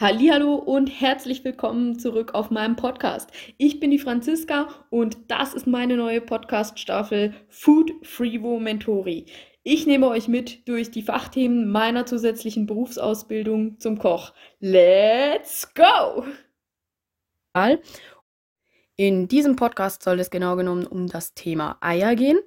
Hallo und herzlich willkommen zurück auf meinem Podcast. Ich bin die Franziska und das ist meine neue Podcast-Staffel Food Freevo Mentori. Ich nehme euch mit durch die Fachthemen meiner zusätzlichen Berufsausbildung zum Koch. Let's go! In diesem Podcast soll es genau genommen um das Thema Eier gehen.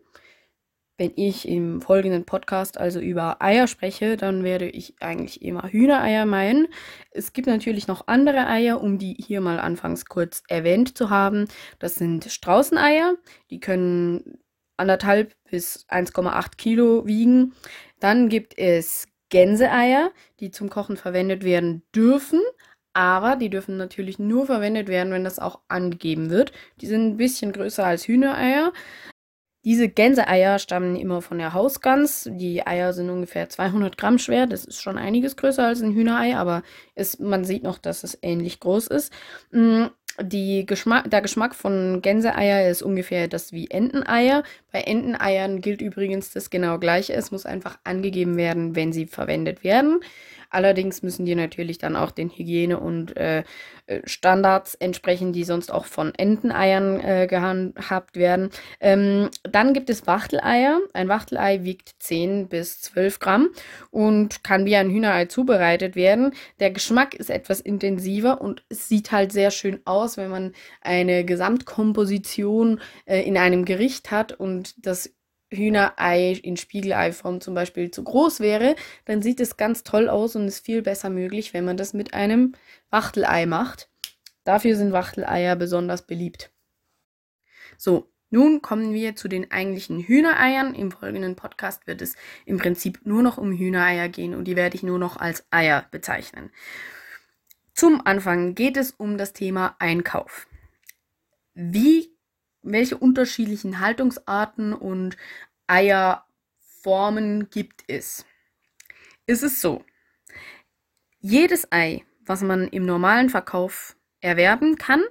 Wenn ich im folgenden Podcast also über Eier spreche, dann werde ich eigentlich immer Hühnereier meinen. Es gibt natürlich noch andere Eier, um die hier mal anfangs kurz erwähnt zu haben. Das sind Straußeneier, die können anderthalb bis 1,8 Kilo wiegen. Dann gibt es Gänseeier, die zum Kochen verwendet werden dürfen, aber die dürfen natürlich nur verwendet werden, wenn das auch angegeben wird. Die sind ein bisschen größer als Hühnereier. Diese Gänseeier stammen immer von der Hausgans. Die Eier sind ungefähr 200 Gramm schwer. Das ist schon einiges größer als ein Hühnerei, aber es, man sieht noch, dass es ähnlich groß ist. Mm, die Geschmack, der Geschmack von Gänseeier ist ungefähr das wie Enteneier. Bei Enteneiern gilt übrigens das genau gleiche. Es muss einfach angegeben werden, wenn sie verwendet werden. Allerdings müssen die natürlich dann auch den Hygiene- und äh, äh, Standards entsprechen, die sonst auch von Enteneiern äh, gehandhabt werden. Ähm, dann gibt es Wachteleier. Ein Wachtelei wiegt 10 bis 12 Gramm und kann wie ein Hühnerei zubereitet werden. Der Geschmack ist etwas intensiver und es sieht halt sehr schön aus, wenn man eine Gesamtkomposition äh, in einem Gericht hat und das Hühnerei in Spiegeleiform zum Beispiel zu groß wäre, dann sieht es ganz toll aus und ist viel besser möglich, wenn man das mit einem Wachtelei macht. Dafür sind Wachteleier besonders beliebt. So, nun kommen wir zu den eigentlichen Hühnereiern. Im folgenden Podcast wird es im Prinzip nur noch um Hühnereier gehen und die werde ich nur noch als Eier bezeichnen. Zum Anfang geht es um das Thema Einkauf. Wie welche unterschiedlichen Haltungsarten und Eierformen gibt es? Ist es so, jedes Ei, was man im normalen Verkauf erwerben kann,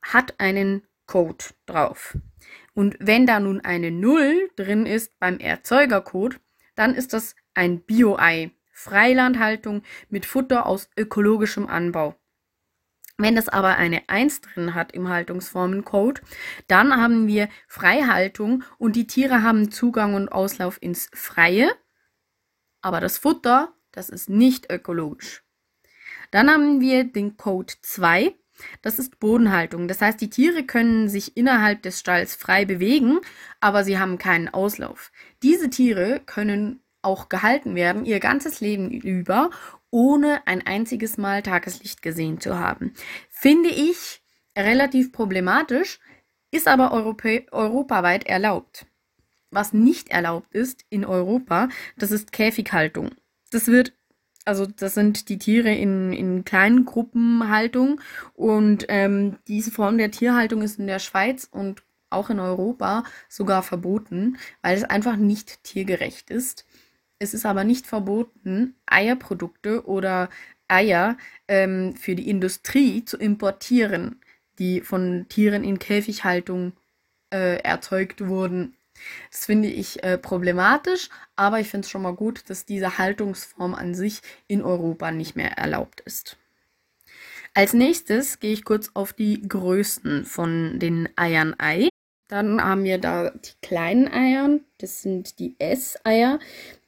hat einen Code drauf. Und wenn da nun eine Null drin ist beim Erzeugercode, dann ist das ein Bio-Ei. Freilandhaltung mit Futter aus ökologischem Anbau. Wenn das aber eine 1 drin hat im Haltungsformencode, dann haben wir Freihaltung und die Tiere haben Zugang und Auslauf ins Freie. Aber das Futter, das ist nicht ökologisch. Dann haben wir den Code 2. Das ist Bodenhaltung. Das heißt, die Tiere können sich innerhalb des Stalls frei bewegen, aber sie haben keinen Auslauf. Diese Tiere können auch gehalten werden, ihr ganzes Leben über ohne ein einziges Mal Tageslicht gesehen zu haben. Finde ich relativ problematisch, ist aber europaweit erlaubt. Was nicht erlaubt ist in Europa, das ist Käfighaltung. Das wird, also das sind die Tiere in, in kleinen Gruppenhaltung und ähm, diese Form der Tierhaltung ist in der Schweiz und auch in Europa sogar verboten, weil es einfach nicht tiergerecht ist. Es ist aber nicht verboten, Eierprodukte oder Eier ähm, für die Industrie zu importieren, die von Tieren in Käfighaltung äh, erzeugt wurden. Das finde ich äh, problematisch, aber ich finde es schon mal gut, dass diese Haltungsform an sich in Europa nicht mehr erlaubt ist. Als nächstes gehe ich kurz auf die Größen von den Eiern ein. Dann haben wir da die kleinen Eier, das sind die S-Eier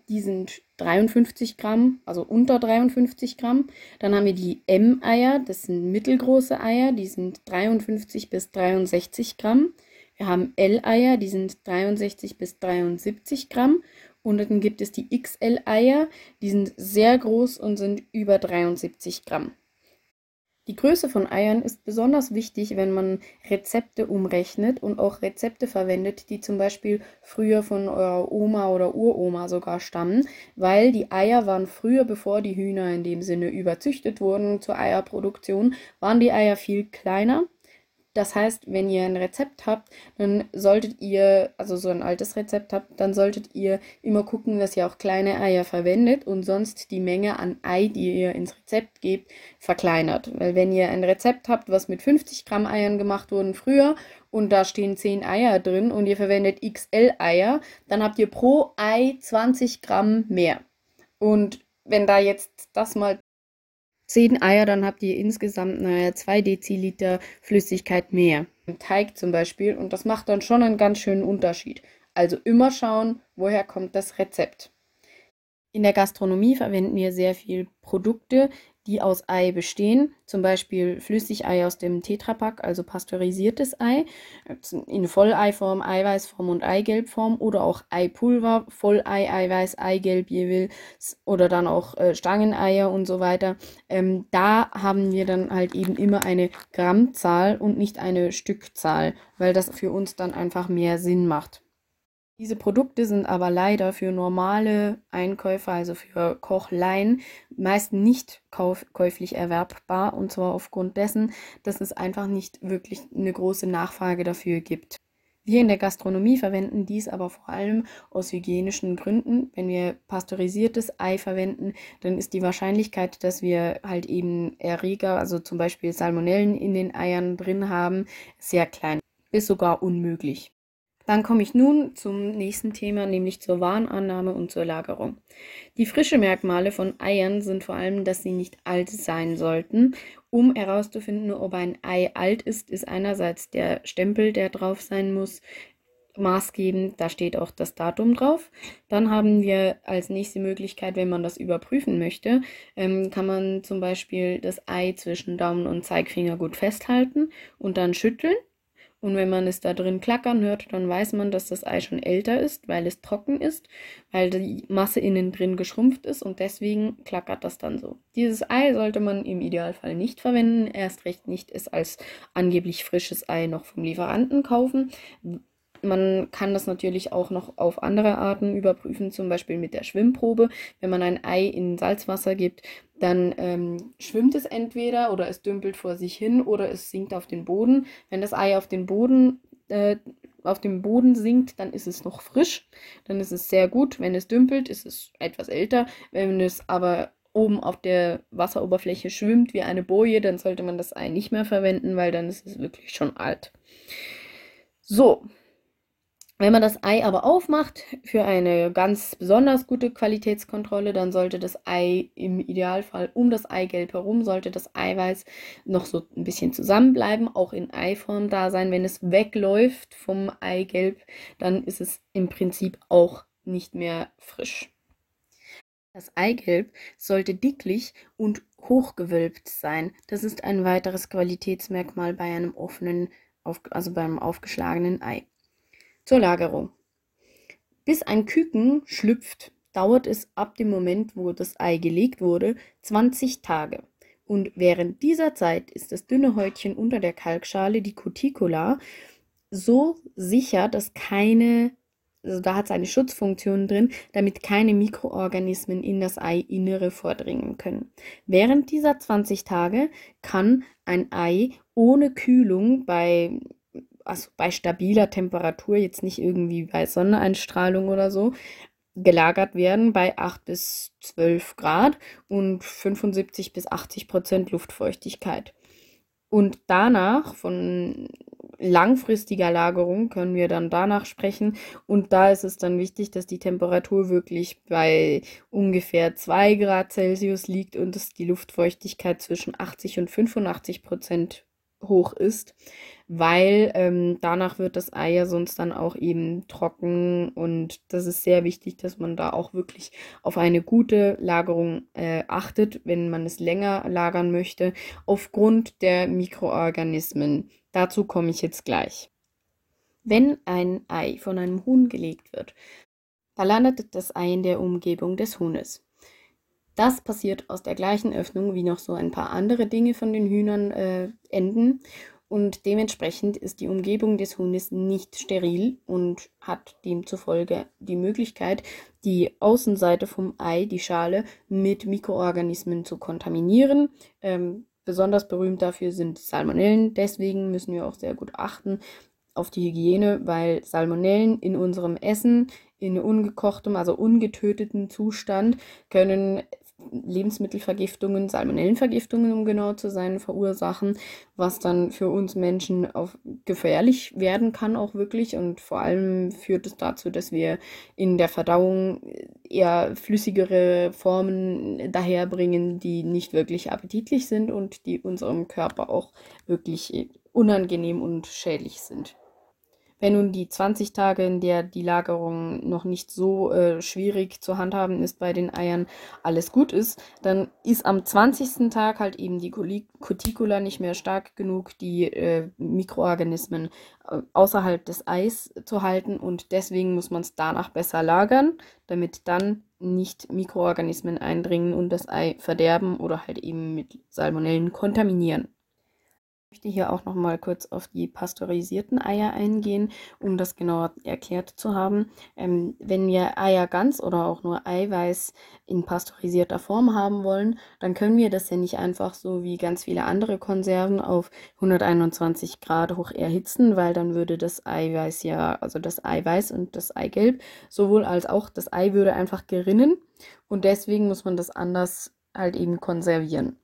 die sind 53 Gramm, also unter 53 Gramm. Dann haben wir die M-Eier, das sind mittelgroße Eier, die sind 53 bis 63 Gramm. Wir haben L-Eier, die sind 63 bis 73 Gramm. Und dann gibt es die XL-Eier, die sind sehr groß und sind über 73 Gramm. Die Größe von Eiern ist besonders wichtig, wenn man Rezepte umrechnet und auch Rezepte verwendet, die zum Beispiel früher von eurer Oma oder Uroma sogar stammen, weil die Eier waren früher, bevor die Hühner in dem Sinne überzüchtet wurden zur Eierproduktion, waren die Eier viel kleiner das heißt, wenn ihr ein Rezept habt, dann solltet ihr, also so ein altes Rezept habt, dann solltet ihr immer gucken, dass ihr auch kleine Eier verwendet und sonst die Menge an Ei, die ihr ins Rezept gebt, verkleinert. Weil wenn ihr ein Rezept habt, was mit 50 Gramm Eiern gemacht wurden früher und da stehen 10 Eier drin und ihr verwendet XL Eier, dann habt ihr pro Ei 20 Gramm mehr. Und wenn da jetzt das mal 10 Eier, dann habt ihr insgesamt naja, 2 Deziliter Flüssigkeit mehr. Im Teig zum Beispiel. Und das macht dann schon einen ganz schönen Unterschied. Also immer schauen, woher kommt das Rezept. In der Gastronomie verwenden wir sehr viel Produkte, die aus Ei bestehen, zum Beispiel Flüssigei aus dem Tetrapack, also pasteurisiertes Ei, in Volleiform, Eiweißform und Eigelbform oder auch Eipulver, Vollei, Eiweiß, Eigelb, jeweils oder dann auch äh, Stangeneier und so weiter. Ähm, da haben wir dann halt eben immer eine Grammzahl und nicht eine Stückzahl, weil das für uns dann einfach mehr Sinn macht. Diese Produkte sind aber leider für normale Einkäufer, also für Kochleien, meist nicht käuflich erwerbbar und zwar aufgrund dessen, dass es einfach nicht wirklich eine große Nachfrage dafür gibt. Wir in der Gastronomie verwenden dies aber vor allem aus hygienischen Gründen. Wenn wir pasteurisiertes Ei verwenden, dann ist die Wahrscheinlichkeit, dass wir halt eben Erreger, also zum Beispiel Salmonellen in den Eiern drin haben, sehr klein, bis sogar unmöglich. Dann komme ich nun zum nächsten Thema, nämlich zur Warenannahme und zur Lagerung. Die frische Merkmale von Eiern sind vor allem, dass sie nicht alt sein sollten. Um herauszufinden, ob ein Ei alt ist, ist einerseits der Stempel, der drauf sein muss, maßgebend. Da steht auch das Datum drauf. Dann haben wir als nächste Möglichkeit, wenn man das überprüfen möchte, ähm, kann man zum Beispiel das Ei zwischen Daumen und Zeigefinger gut festhalten und dann schütteln. Und wenn man es da drin klackern hört, dann weiß man, dass das Ei schon älter ist, weil es trocken ist, weil die Masse innen drin geschrumpft ist und deswegen klackert das dann so. Dieses Ei sollte man im Idealfall nicht verwenden, erst recht nicht es als angeblich frisches Ei noch vom Lieferanten kaufen, man kann das natürlich auch noch auf andere Arten überprüfen, zum Beispiel mit der Schwimmprobe. Wenn man ein Ei in Salzwasser gibt, dann ähm, schwimmt es entweder oder es dümpelt vor sich hin oder es sinkt auf den Boden. Wenn das Ei auf den Boden äh, auf dem Boden sinkt, dann ist es noch frisch, dann ist es sehr gut. Wenn es dümpelt, ist es etwas älter. Wenn es aber oben auf der Wasseroberfläche schwimmt wie eine Boje, dann sollte man das Ei nicht mehr verwenden, weil dann ist es wirklich schon alt. So, wenn man das Ei aber aufmacht für eine ganz besonders gute Qualitätskontrolle, dann sollte das Ei im Idealfall um das Eigelb herum, sollte das Eiweiß noch so ein bisschen zusammenbleiben, auch in Eiform da sein. Wenn es wegläuft vom Eigelb, dann ist es im Prinzip auch nicht mehr frisch. Das Eigelb sollte dicklich und hochgewölbt sein. Das ist ein weiteres Qualitätsmerkmal bei einem offenen, also beim aufgeschlagenen Ei. Zur Lagerung. Bis ein Küken schlüpft, dauert es ab dem Moment, wo das Ei gelegt wurde, 20 Tage. Und während dieser Zeit ist das dünne Häutchen unter der Kalkschale, die Cuticula, so sicher, dass keine, also da hat es eine Schutzfunktion drin, damit keine Mikroorganismen in das Eiinnere vordringen können. Während dieser 20 Tage kann ein Ei ohne Kühlung bei also bei stabiler Temperatur, jetzt nicht irgendwie bei Sonneneinstrahlung oder so, gelagert werden bei 8 bis 12 Grad und 75 bis 80 Prozent Luftfeuchtigkeit. Und danach, von langfristiger Lagerung, können wir dann danach sprechen. Und da ist es dann wichtig, dass die Temperatur wirklich bei ungefähr 2 Grad Celsius liegt und dass die Luftfeuchtigkeit zwischen 80 und 85 Prozent hoch ist, weil ähm, danach wird das Ei ja sonst dann auch eben trocken und das ist sehr wichtig, dass man da auch wirklich auf eine gute Lagerung äh, achtet, wenn man es länger lagern möchte, aufgrund der Mikroorganismen. Dazu komme ich jetzt gleich. Wenn ein Ei von einem Huhn gelegt wird, da landet das Ei in der Umgebung des Huhnes. Das passiert aus der gleichen Öffnung, wie noch so ein paar andere Dinge von den Hühnern äh, enden. Und dementsprechend ist die Umgebung des Huhnes nicht steril und hat demzufolge die Möglichkeit, die Außenseite vom Ei, die Schale, mit Mikroorganismen zu kontaminieren. Ähm, besonders berühmt dafür sind Salmonellen. Deswegen müssen wir auch sehr gut achten auf die Hygiene, weil Salmonellen in unserem Essen in ungekochtem, also ungetöteten Zustand können Lebensmittelvergiftungen, Salmonellenvergiftungen, um genau zu sein, verursachen, was dann für uns Menschen auf gefährlich werden kann, auch wirklich. Und vor allem führt es dazu, dass wir in der Verdauung eher flüssigere Formen daherbringen, die nicht wirklich appetitlich sind und die unserem Körper auch wirklich unangenehm und schädlich sind. Wenn nun die 20 Tage, in der die Lagerung noch nicht so äh, schwierig zu handhaben ist bei den Eiern, alles gut ist, dann ist am 20. Tag halt eben die Cuticula nicht mehr stark genug, die äh, Mikroorganismen äh, außerhalb des Eis zu halten und deswegen muss man es danach besser lagern, damit dann nicht Mikroorganismen eindringen und das Ei verderben oder halt eben mit Salmonellen kontaminieren möchte hier auch noch mal kurz auf die pasteurisierten Eier eingehen, um das genauer erklärt zu haben. Ähm, wenn wir Eier ganz oder auch nur Eiweiß in pasteurisierter Form haben wollen, dann können wir das ja nicht einfach so wie ganz viele andere Konserven auf 121 Grad hoch erhitzen, weil dann würde das Eiweiß ja, also das Eiweiß und das Eigelb, sowohl als auch das Ei würde einfach gerinnen und deswegen muss man das anders halt eben konservieren.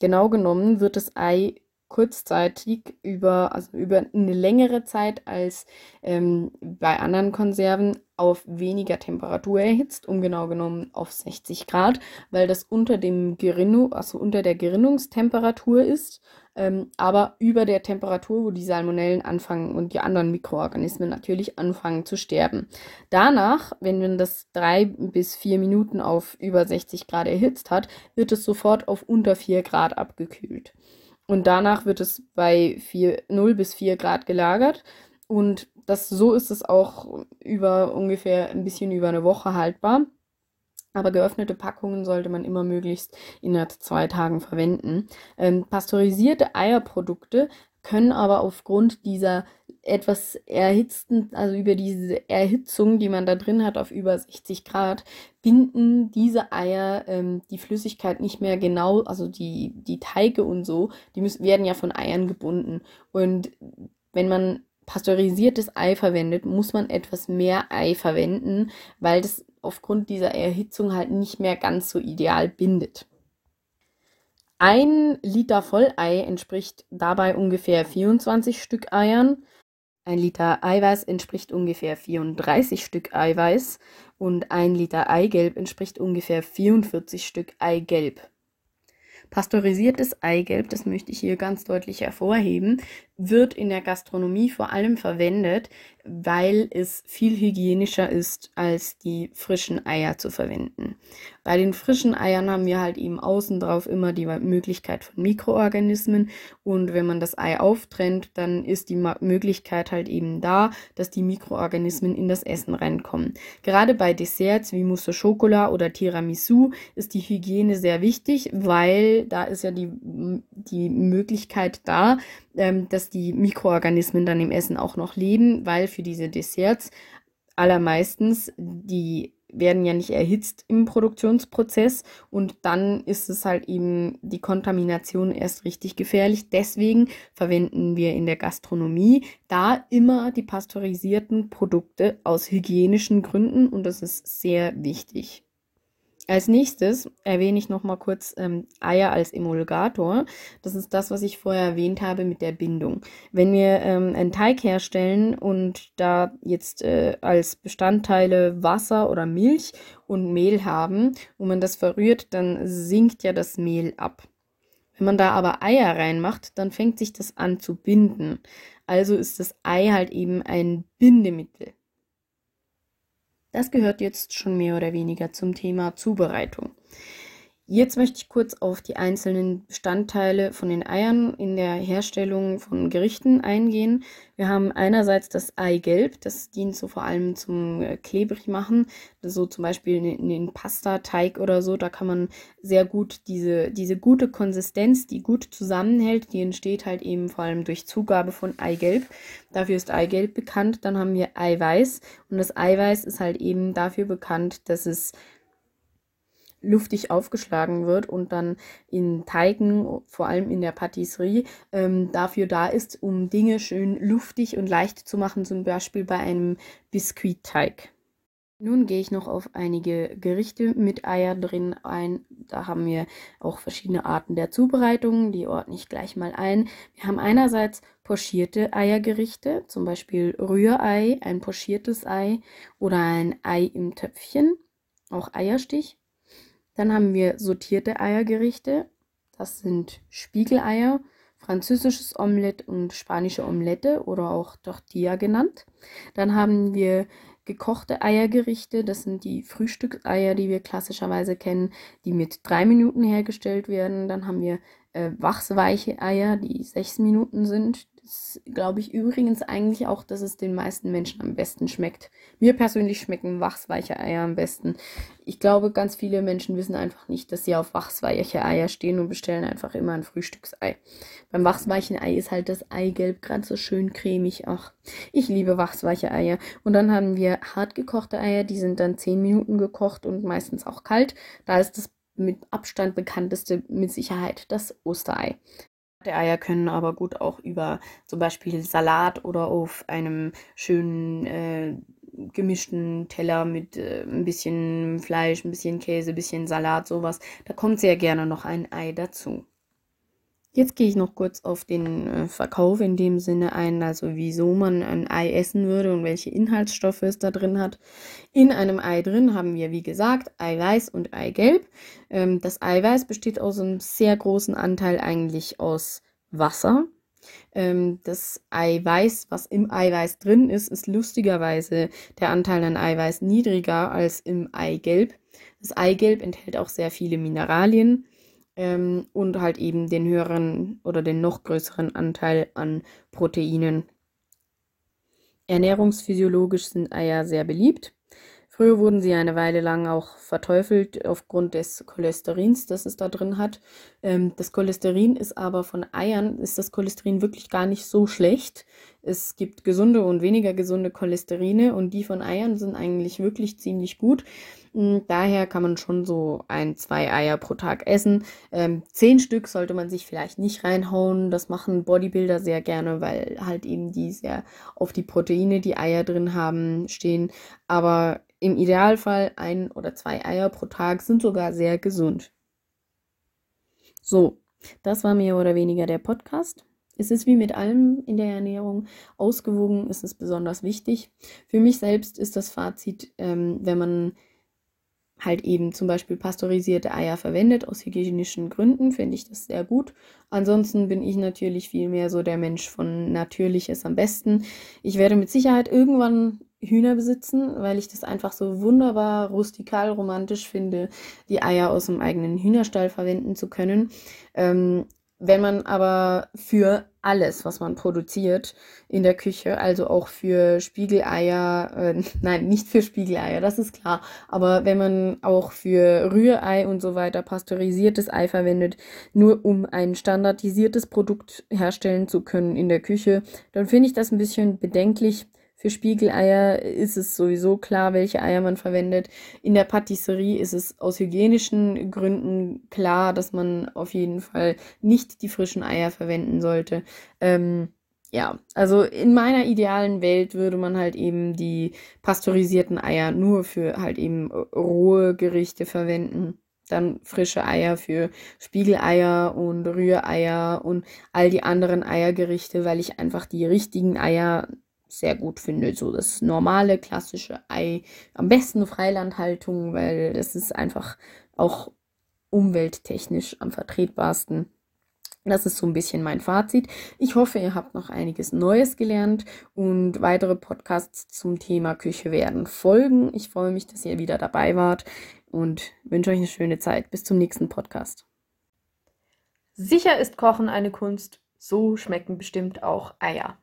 Genau genommen wird das Ei kurzzeitig über, also über eine längere Zeit als ähm, bei anderen Konserven auf weniger Temperatur erhitzt, um genau genommen auf 60 Grad, weil das unter dem Gerinnung, also unter der Gerinnungstemperatur ist, ähm, aber über der Temperatur, wo die Salmonellen anfangen und die anderen Mikroorganismen natürlich anfangen zu sterben. Danach, wenn man das drei bis vier Minuten auf über 60 Grad erhitzt hat, wird es sofort auf unter 4 Grad abgekühlt. Und danach wird es bei 4, 0 bis 4 Grad gelagert. Und das, so ist es auch über ungefähr ein bisschen über eine Woche haltbar. Aber geöffnete Packungen sollte man immer möglichst innerhalb zwei Tagen verwenden. Ähm, pasteurisierte Eierprodukte können aber aufgrund dieser etwas erhitzten, also über diese Erhitzung, die man da drin hat auf über 60 Grad, binden diese Eier ähm, die Flüssigkeit nicht mehr genau, also die, die Teige und so, die müssen, werden ja von Eiern gebunden. Und wenn man pasteurisiertes Ei verwendet, muss man etwas mehr Ei verwenden, weil das aufgrund dieser Erhitzung halt nicht mehr ganz so ideal bindet. Ein Liter Vollei entspricht dabei ungefähr 24 Stück Eiern. Ein Liter Eiweiß entspricht ungefähr 34 Stück Eiweiß und ein Liter Eigelb entspricht ungefähr 44 Stück Eigelb. Pasteurisiertes Eigelb, das möchte ich hier ganz deutlich hervorheben, wird in der Gastronomie vor allem verwendet, weil es viel hygienischer ist, als die frischen Eier zu verwenden. Bei den frischen Eiern haben wir halt eben außen drauf immer die Möglichkeit von Mikroorganismen und wenn man das Ei auftrennt, dann ist die Möglichkeit halt eben da, dass die Mikroorganismen in das Essen reinkommen. Gerade bei Desserts wie Mousse au Chocolat oder Tiramisu ist die Hygiene sehr wichtig, weil da ist ja die, die Möglichkeit da, ähm, dass die Mikroorganismen dann im Essen auch noch leben, weil für diese Desserts allermeistens die werden ja nicht erhitzt im Produktionsprozess und dann ist es halt eben die Kontamination erst richtig gefährlich. Deswegen verwenden wir in der Gastronomie da immer die pasteurisierten Produkte aus hygienischen Gründen und das ist sehr wichtig. Als nächstes erwähne ich noch mal kurz ähm, Eier als Emulgator. Das ist das, was ich vorher erwähnt habe mit der Bindung. Wenn wir ähm, einen Teig herstellen und da jetzt äh, als Bestandteile Wasser oder Milch und Mehl haben und man das verrührt, dann sinkt ja das Mehl ab. Wenn man da aber Eier reinmacht, dann fängt sich das an zu binden. Also ist das Ei halt eben ein Bindemittel. Das gehört jetzt schon mehr oder weniger zum Thema Zubereitung. Jetzt möchte ich kurz auf die einzelnen Bestandteile von den Eiern in der Herstellung von Gerichten eingehen. Wir haben einerseits das Eigelb, das dient so vor allem zum äh, klebrig machen, so zum Beispiel in den Pasta-Teig oder so, da kann man sehr gut diese, diese gute Konsistenz, die gut zusammenhält, die entsteht halt eben vor allem durch Zugabe von Eigelb. Dafür ist Eigelb bekannt. Dann haben wir Eiweiß und das Eiweiß ist halt eben dafür bekannt, dass es luftig aufgeschlagen wird und dann in Teigen, vor allem in der Patisserie, ähm, dafür da ist, um Dinge schön luftig und leicht zu machen, zum Beispiel bei einem Biskuitteig. Nun gehe ich noch auf einige Gerichte mit Eier drin ein. Da haben wir auch verschiedene Arten der Zubereitung. Die ordne ich gleich mal ein. Wir haben einerseits pochierte Eiergerichte, zum Beispiel Rührei, ein pochiertes Ei oder ein Ei im Töpfchen, auch Eierstich. Dann haben wir sortierte Eiergerichte. Das sind Spiegeleier, französisches Omelett und spanische Omelette oder auch Tortilla genannt. Dann haben wir gekochte Eiergerichte. Das sind die Frühstückseier, die wir klassischerweise kennen, die mit drei Minuten hergestellt werden. Dann haben wir äh, wachsweiche Eier, die sechs Minuten sind. Das glaube ich übrigens eigentlich auch, dass es den meisten Menschen am besten schmeckt. Mir persönlich schmecken wachsweiche Eier am besten. Ich glaube, ganz viele Menschen wissen einfach nicht, dass sie auf wachsweiche Eier stehen und bestellen einfach immer ein Frühstücksei. Beim wachsweichen Ei ist halt das Eigelb gerade so schön cremig. Ach, ich liebe wachsweiche Eier. Und dann haben wir hart gekochte Eier, die sind dann 10 Minuten gekocht und meistens auch kalt. Da ist das mit Abstand bekannteste mit Sicherheit das Osterei. Die Eier können aber gut auch über zum Beispiel Salat oder auf einem schönen äh, gemischten Teller mit äh, ein bisschen Fleisch, ein bisschen Käse, ein bisschen Salat, sowas. Da kommt sehr gerne noch ein Ei dazu. Jetzt gehe ich noch kurz auf den äh, Verkauf in dem Sinne ein, also wieso man ein Ei essen würde und welche Inhaltsstoffe es da drin hat. In einem Ei drin haben wir, wie gesagt, Eiweiß und Eigelb. Ähm, das Eiweiß besteht aus einem sehr großen Anteil eigentlich aus Wasser. Ähm, das Eiweiß, was im Eiweiß drin ist, ist lustigerweise der Anteil an Eiweiß niedriger als im Eigelb. Das Eigelb enthält auch sehr viele Mineralien ähm, und halt eben den höheren oder den noch größeren Anteil an Proteinen. Ernährungsphysiologisch sind Eier sehr beliebt. Früher wurden sie eine Weile lang auch verteufelt aufgrund des Cholesterins, das es da drin hat. Ähm, das Cholesterin ist aber von Eiern, ist das Cholesterin wirklich gar nicht so schlecht. Es gibt gesunde und weniger gesunde Cholesterine und die von Eiern sind eigentlich wirklich ziemlich gut. Hm, daher kann man schon so ein, zwei Eier pro Tag essen. Ähm, zehn Stück sollte man sich vielleicht nicht reinhauen. Das machen Bodybuilder sehr gerne, weil halt eben die sehr auf die Proteine, die Eier drin haben, stehen. Aber im Idealfall ein oder zwei Eier pro Tag sind sogar sehr gesund. So, das war mehr oder weniger der Podcast. Es ist wie mit allem in der Ernährung. Ausgewogen ist es besonders wichtig. Für mich selbst ist das Fazit, ähm, wenn man halt eben zum Beispiel pasteurisierte Eier verwendet aus hygienischen Gründen, finde ich das sehr gut. Ansonsten bin ich natürlich viel mehr so der Mensch von natürliches am besten. Ich werde mit Sicherheit irgendwann Hühner besitzen, weil ich das einfach so wunderbar rustikal romantisch finde, die Eier aus dem eigenen Hühnerstall verwenden zu können. Ähm, wenn man aber für alles, was man produziert in der Küche, also auch für Spiegeleier, äh, nein, nicht für Spiegeleier, das ist klar, aber wenn man auch für Rührei und so weiter pasteurisiertes Ei verwendet, nur um ein standardisiertes Produkt herstellen zu können in der Küche, dann finde ich das ein bisschen bedenklich für Spiegeleier ist es sowieso klar, welche Eier man verwendet. In der Patisserie ist es aus hygienischen Gründen klar, dass man auf jeden Fall nicht die frischen Eier verwenden sollte. Ähm, ja, also in meiner idealen Welt würde man halt eben die pasteurisierten Eier nur für halt eben rohe Gerichte verwenden. Dann frische Eier für Spiegeleier und Rühreier und all die anderen Eiergerichte, weil ich einfach die richtigen Eier sehr gut finde. So das normale, klassische Ei. Am besten Freilandhaltung, weil das ist einfach auch umwelttechnisch am vertretbarsten. Das ist so ein bisschen mein Fazit. Ich hoffe, ihr habt noch einiges Neues gelernt und weitere Podcasts zum Thema Küche werden folgen. Ich freue mich, dass ihr wieder dabei wart und wünsche euch eine schöne Zeit. Bis zum nächsten Podcast. Sicher ist Kochen eine Kunst, so schmecken bestimmt auch Eier.